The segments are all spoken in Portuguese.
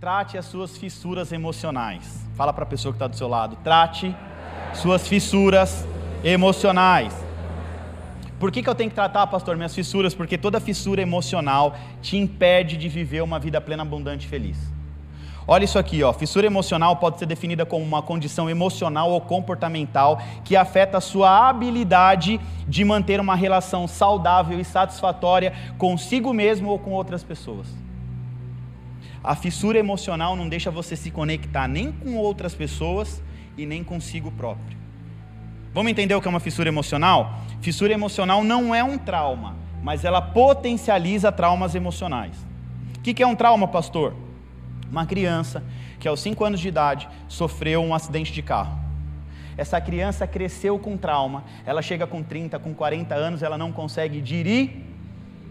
Trate as suas fissuras emocionais. Fala para a pessoa que está do seu lado. Trate suas fissuras emocionais. Por que, que eu tenho que tratar, pastor, minhas fissuras? Porque toda fissura emocional te impede de viver uma vida plena, abundante e feliz. Olha isso aqui, ó. Fissura emocional pode ser definida como uma condição emocional ou comportamental que afeta a sua habilidade de manter uma relação saudável e satisfatória consigo mesmo ou com outras pessoas. A fissura emocional não deixa você se conectar nem com outras pessoas e nem consigo próprio. Vamos entender o que é uma fissura emocional? Fissura emocional não é um trauma, mas ela potencializa traumas emocionais. O que é um trauma, pastor? Uma criança que aos 5 anos de idade sofreu um acidente de carro. Essa criança cresceu com trauma, ela chega com 30, com 40 anos, ela não consegue dirigir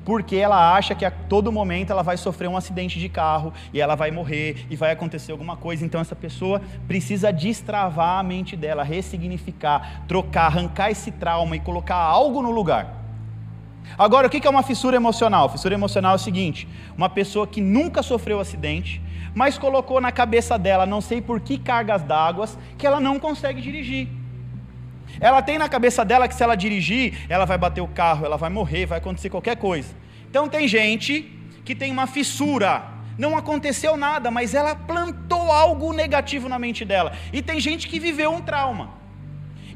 porque ela acha que a todo momento ela vai sofrer um acidente de carro e ela vai morrer e vai acontecer alguma coisa. Então essa pessoa precisa destravar a mente dela, ressignificar, trocar, arrancar esse trauma e colocar algo no lugar. Agora, o que é uma fissura emocional? Fissura emocional é o seguinte: uma pessoa que nunca sofreu acidente, mas colocou na cabeça dela, não sei por que cargas d'água, que ela não consegue dirigir. Ela tem na cabeça dela que se ela dirigir, ela vai bater o carro, ela vai morrer, vai acontecer qualquer coisa. Então tem gente que tem uma fissura. Não aconteceu nada, mas ela plantou algo negativo na mente dela. E tem gente que viveu um trauma.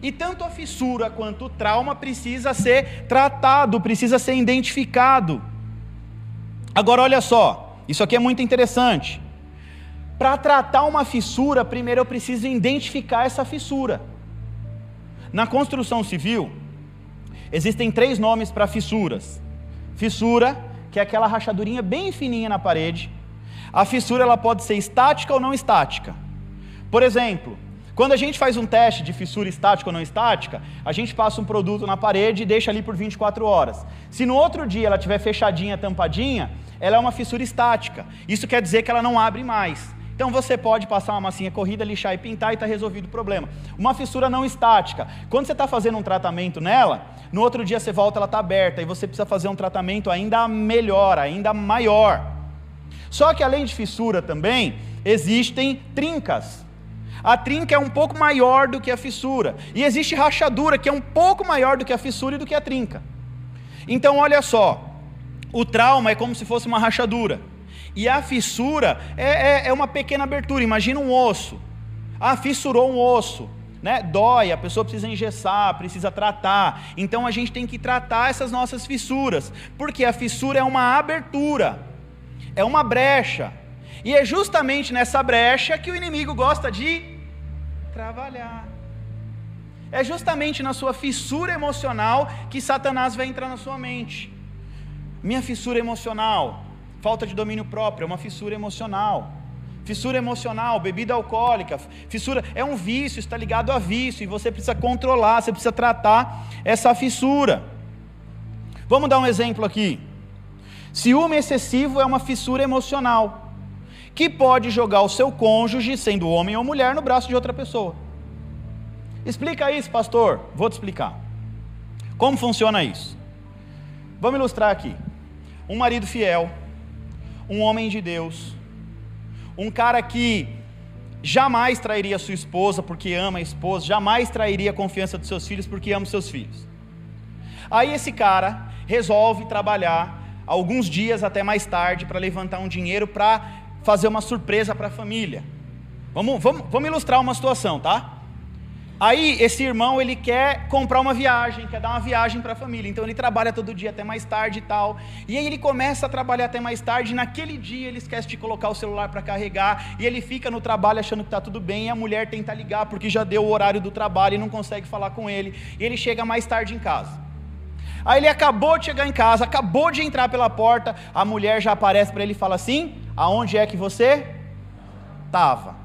E tanto a fissura quanto o trauma precisa ser tratado, precisa ser identificado. Agora olha só, isso aqui é muito interessante. Para tratar uma fissura, primeiro eu preciso identificar essa fissura. Na construção civil, existem três nomes para fissuras. Fissura, que é aquela rachadurinha bem fininha na parede. A fissura ela pode ser estática ou não estática. Por exemplo, quando a gente faz um teste de fissura estática ou não estática, a gente passa um produto na parede e deixa ali por 24 horas. Se no outro dia ela estiver fechadinha, tampadinha, ela é uma fissura estática. Isso quer dizer que ela não abre mais. Então você pode passar uma massinha corrida, lixar e pintar e está resolvido o problema. Uma fissura não estática. Quando você está fazendo um tratamento nela, no outro dia você volta, ela está aberta e você precisa fazer um tratamento ainda melhor, ainda maior. Só que além de fissura também, existem trincas. A trinca é um pouco maior do que a fissura. E existe rachadura, que é um pouco maior do que a fissura e do que a trinca. Então, olha só: o trauma é como se fosse uma rachadura. E a fissura é, é, é uma pequena abertura, imagina um osso. Ah, fissurou um osso. Né? Dói, a pessoa precisa engessar, precisa tratar. Então a gente tem que tratar essas nossas fissuras, porque a fissura é uma abertura, é uma brecha. E é justamente nessa brecha que o inimigo gosta de trabalhar. É justamente na sua fissura emocional que Satanás vai entrar na sua mente. Minha fissura emocional, Falta de domínio próprio, é uma fissura emocional. Fissura emocional, bebida alcoólica, fissura é um vício, está ligado a vício, e você precisa controlar, você precisa tratar essa fissura. Vamos dar um exemplo aqui. Ciúme excessivo é uma fissura emocional, que pode jogar o seu cônjuge, sendo homem ou mulher, no braço de outra pessoa. Explica isso, pastor. Vou te explicar. Como funciona isso? Vamos ilustrar aqui. Um marido fiel um homem de Deus, um cara que jamais trairia sua esposa porque ama a esposa, jamais trairia a confiança dos seus filhos porque ama os seus filhos. Aí esse cara resolve trabalhar alguns dias até mais tarde para levantar um dinheiro para fazer uma surpresa para a família. Vamos, vamos, vamos ilustrar uma situação, tá? Aí esse irmão ele quer comprar uma viagem, quer dar uma viagem para a família. Então ele trabalha todo dia até mais tarde e tal. E aí ele começa a trabalhar até mais tarde. E naquele dia ele esquece de colocar o celular para carregar e ele fica no trabalho achando que está tudo bem. E a mulher tenta ligar porque já deu o horário do trabalho e não consegue falar com ele. E ele chega mais tarde em casa. Aí ele acabou de chegar em casa, acabou de entrar pela porta. A mulher já aparece para ele e fala assim: Aonde é que você estava?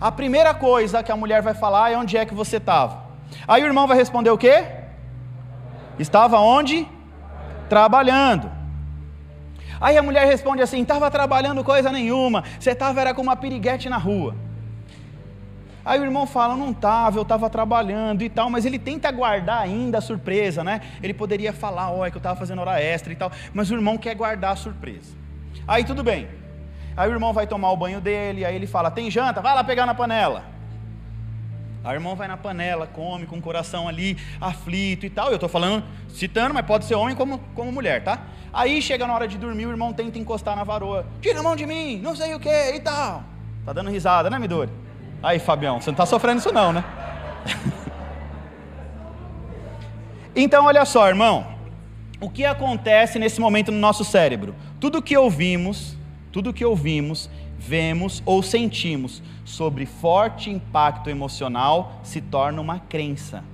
A primeira coisa que a mulher vai falar é onde é que você estava. Aí o irmão vai responder o quê? Estava onde? Trabalhando. Aí a mulher responde assim: estava trabalhando coisa nenhuma, você estava era com uma piriguete na rua. Aí o irmão fala: não estava, eu estava trabalhando e tal, mas ele tenta guardar ainda a surpresa, né? Ele poderia falar: olha, que eu estava fazendo hora extra e tal, mas o irmão quer guardar a surpresa. Aí tudo bem. Aí o irmão vai tomar o banho dele, aí ele fala: Tem janta? Vai lá pegar na panela. Aí o irmão vai na panela, come com o coração ali aflito e tal. Eu estou falando, citando, mas pode ser homem como, como mulher, tá? Aí chega na hora de dormir, o irmão tenta encostar na varoa. Tira a mão de mim, não sei o que e tal. Tá dando risada, né, Midori? Aí, Fabião, você não está sofrendo isso não, né? então, olha só, irmão. O que acontece nesse momento no nosso cérebro? Tudo que ouvimos, tudo que ouvimos, vemos ou sentimos sobre forte impacto emocional se torna uma crença.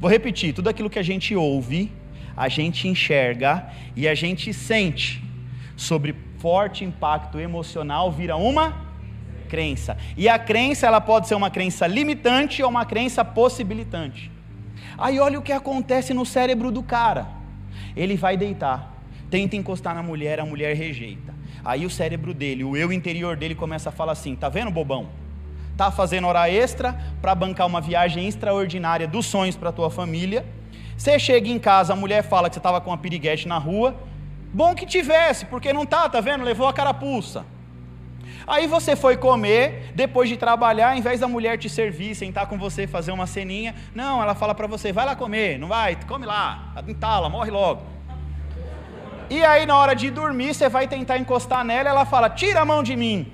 Vou repetir: tudo aquilo que a gente ouve, a gente enxerga e a gente sente sobre forte impacto emocional vira uma crença. E a crença ela pode ser uma crença limitante ou uma crença possibilitante. Aí olha o que acontece no cérebro do cara. Ele vai deitar, tenta encostar na mulher, a mulher rejeita. Aí o cérebro dele, o eu interior dele começa a falar assim: "Tá vendo, bobão? Tá fazendo hora extra para bancar uma viagem extraordinária dos sonhos para tua família você chega em casa, a mulher fala que você estava com uma piriguete na rua. Bom que tivesse, porque não tá, tá vendo? Levou a carapuça. Aí você foi comer, depois de trabalhar, em vez da mulher te servir, sentar com você, fazer uma ceninha, não, ela fala para você, vai lá comer, não vai, come lá, entala, morre logo. E aí na hora de dormir, você vai tentar encostar nela, ela fala, tira a mão de mim.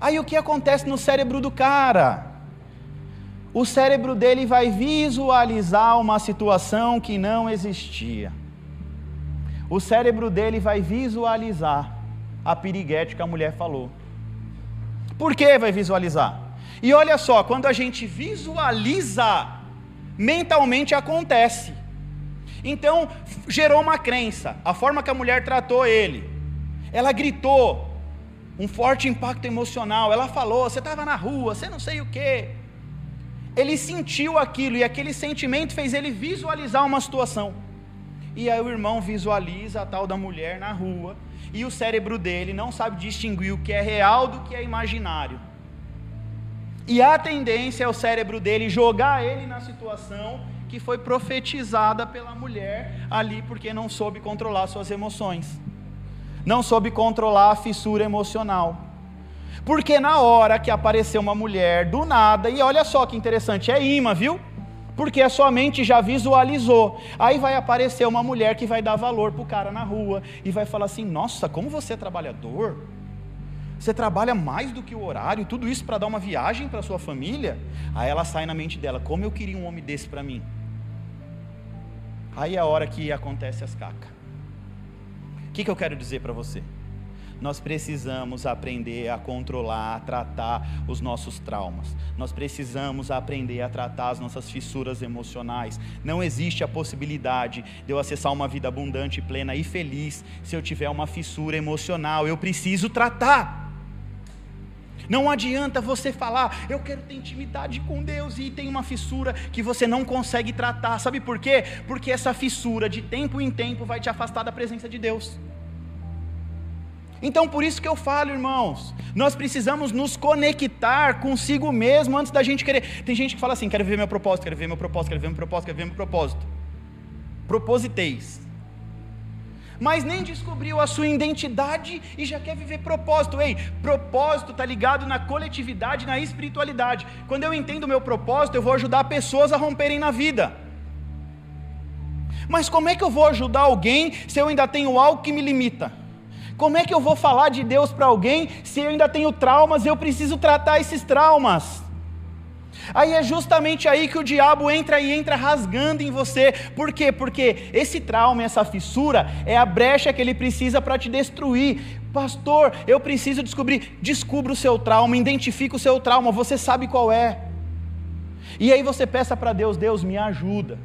Aí o que acontece no cérebro do cara? o cérebro dele vai visualizar uma situação que não existia. O cérebro dele vai visualizar a piriguete que a mulher falou. Por que vai visualizar? E olha só, quando a gente visualiza, mentalmente acontece. Então, gerou uma crença, a forma que a mulher tratou ele. Ela gritou, um forte impacto emocional. Ela falou: Você estava na rua, você não sei o quê ele sentiu aquilo e aquele sentimento fez ele visualizar uma situação. E aí o irmão visualiza a tal da mulher na rua e o cérebro dele não sabe distinguir o que é real do que é imaginário. E a tendência é o cérebro dele jogar ele na situação que foi profetizada pela mulher ali porque não soube controlar suas emoções. Não soube controlar a fissura emocional. Porque na hora que apareceu uma mulher do nada, e olha só que interessante, é imã, viu? Porque a sua mente já visualizou. Aí vai aparecer uma mulher que vai dar valor para o cara na rua e vai falar assim: Nossa, como você é trabalhador? Você trabalha mais do que o horário, tudo isso para dar uma viagem para sua família? Aí ela sai na mente dela: Como eu queria um homem desse para mim? Aí é a hora que acontece as cacas. O que, que eu quero dizer para você? nós precisamos aprender a controlar, a tratar os nossos traumas. Nós precisamos aprender a tratar as nossas fissuras emocionais. Não existe a possibilidade de eu acessar uma vida abundante, plena e feliz se eu tiver uma fissura emocional. Eu preciso tratar. Não adianta você falar, eu quero ter intimidade com Deus e tem uma fissura que você não consegue tratar. Sabe por quê? Porque essa fissura de tempo em tempo vai te afastar da presença de Deus. Então, por isso que eu falo, irmãos, nós precisamos nos conectar consigo mesmo antes da gente querer. Tem gente que fala assim: quero ver meu propósito, quero ver meu propósito, quero ver meu propósito, quero ver meu propósito. Propositeis. Mas nem descobriu a sua identidade e já quer viver propósito. Ei, propósito está ligado na coletividade, na espiritualidade. Quando eu entendo o meu propósito, eu vou ajudar pessoas a romperem na vida. Mas como é que eu vou ajudar alguém se eu ainda tenho algo que me limita? Como é que eu vou falar de Deus para alguém se eu ainda tenho traumas eu preciso tratar esses traumas? Aí é justamente aí que o diabo entra e entra rasgando em você. Por quê? Porque esse trauma, essa fissura, é a brecha que ele precisa para te destruir. Pastor, eu preciso descobrir. Descubra o seu trauma, identifique o seu trauma, você sabe qual é. E aí você peça para Deus: Deus, me ajuda.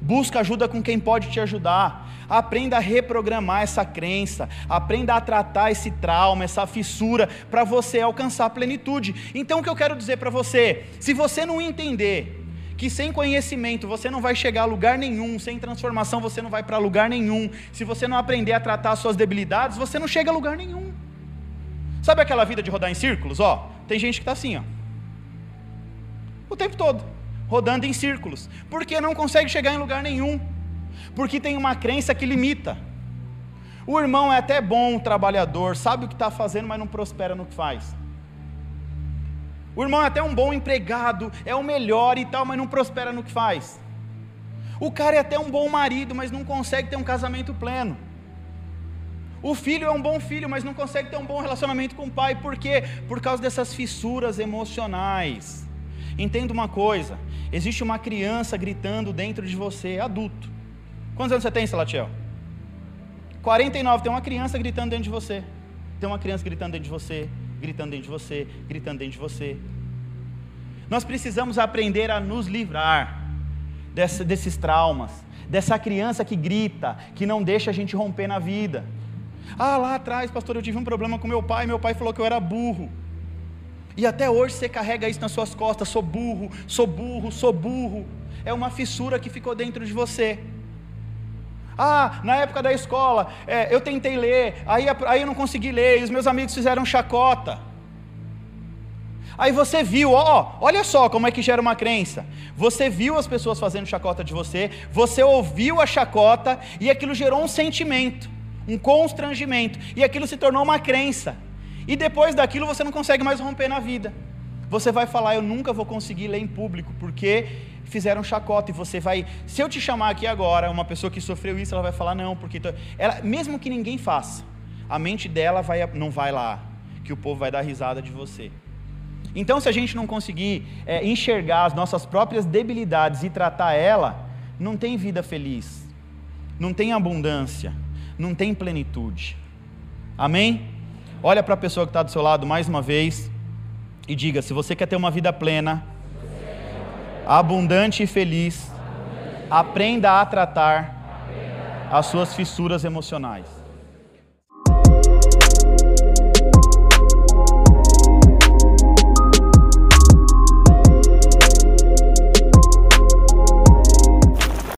Busca ajuda com quem pode te ajudar. Aprenda a reprogramar essa crença. Aprenda a tratar esse trauma, essa fissura, para você alcançar a plenitude. Então, o que eu quero dizer para você? Se você não entender que sem conhecimento você não vai chegar a lugar nenhum, sem transformação você não vai para lugar nenhum, se você não aprender a tratar as suas debilidades, você não chega a lugar nenhum. Sabe aquela vida de rodar em círculos? Ó, tem gente que está assim, ó, o tempo todo rodando em círculos, porque não consegue chegar em lugar nenhum, porque tem uma crença que limita. O irmão é até bom trabalhador, sabe o que está fazendo, mas não prospera no que faz. O irmão é até um bom empregado, é o melhor e tal, mas não prospera no que faz. O cara é até um bom marido, mas não consegue ter um casamento pleno. O filho é um bom filho, mas não consegue ter um bom relacionamento com o pai. Por quê? Por causa dessas fissuras emocionais. Entenda uma coisa: existe uma criança gritando dentro de você, adulto. Quantos anos você tem, Salatiel? 49. Tem uma criança gritando dentro de você. Tem uma criança gritando dentro de você, gritando dentro de você, gritando dentro de você. Nós precisamos aprender a nos livrar dessa, desses traumas, dessa criança que grita, que não deixa a gente romper na vida. Ah, lá atrás, pastor, eu tive um problema com meu pai, meu pai falou que eu era burro. E até hoje você carrega isso nas suas costas: sou burro, sou burro, sou burro. É uma fissura que ficou dentro de você. Ah, na época da escola, é, eu tentei ler, aí, aí eu não consegui ler, e os meus amigos fizeram chacota. Aí você viu, ó, olha só como é que gera uma crença. Você viu as pessoas fazendo chacota de você, você ouviu a chacota e aquilo gerou um sentimento um constrangimento, e aquilo se tornou uma crença. E depois daquilo você não consegue mais romper na vida. Você vai falar, eu nunca vou conseguir ler em público, porque fizeram chacota e você vai. Se eu te chamar aqui agora, uma pessoa que sofreu isso, ela vai falar, não, porque. Ela, mesmo que ninguém faça, a mente dela vai, não vai lá, que o povo vai dar risada de você. Então, se a gente não conseguir é, enxergar as nossas próprias debilidades e tratar ela, não tem vida feliz, não tem abundância não tem plenitude. Amém? Olha para a pessoa que está do seu lado mais uma vez e diga: se você quer ter uma vida plena, abundante e feliz, aprenda a tratar as suas fissuras emocionais.